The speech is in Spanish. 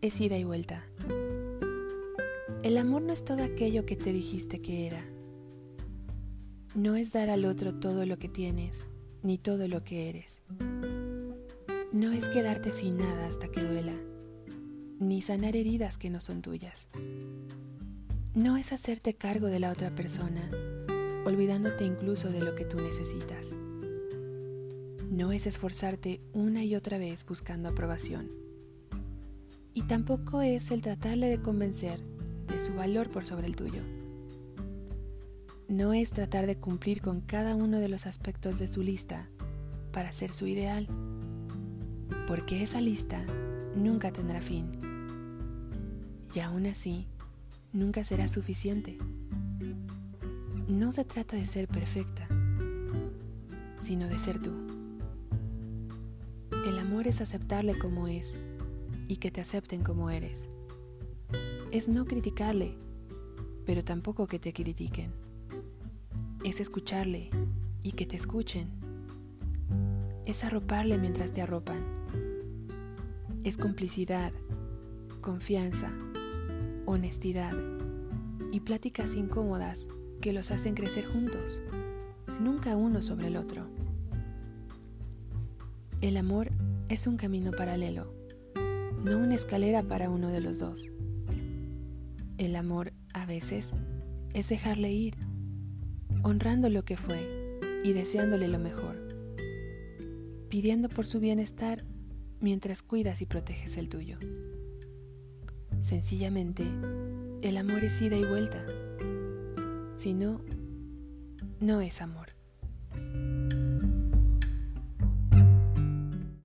es ida y vuelta. El amor no es todo aquello que te dijiste que era. No es dar al otro todo lo que tienes, ni todo lo que eres. No es quedarte sin nada hasta que duela, ni sanar heridas que no son tuyas. No es hacerte cargo de la otra persona, olvidándote incluso de lo que tú necesitas. No es esforzarte una y otra vez buscando aprobación. Y tampoco es el tratarle de convencer de su valor por sobre el tuyo. No es tratar de cumplir con cada uno de los aspectos de su lista para ser su ideal, porque esa lista nunca tendrá fin. Y aún así, nunca será suficiente. No se trata de ser perfecta, sino de ser tú. El amor es aceptarle como es y que te acepten como eres. Es no criticarle, pero tampoco que te critiquen. Es escucharle y que te escuchen. Es arroparle mientras te arropan. Es complicidad, confianza, honestidad y pláticas incómodas que los hacen crecer juntos, nunca uno sobre el otro. El amor es un camino paralelo, no una escalera para uno de los dos. El amor, a veces, es dejarle ir, honrando lo que fue y deseándole lo mejor, pidiendo por su bienestar mientras cuidas y proteges el tuyo. Sencillamente, el amor es ida y vuelta. Si no, no es amor.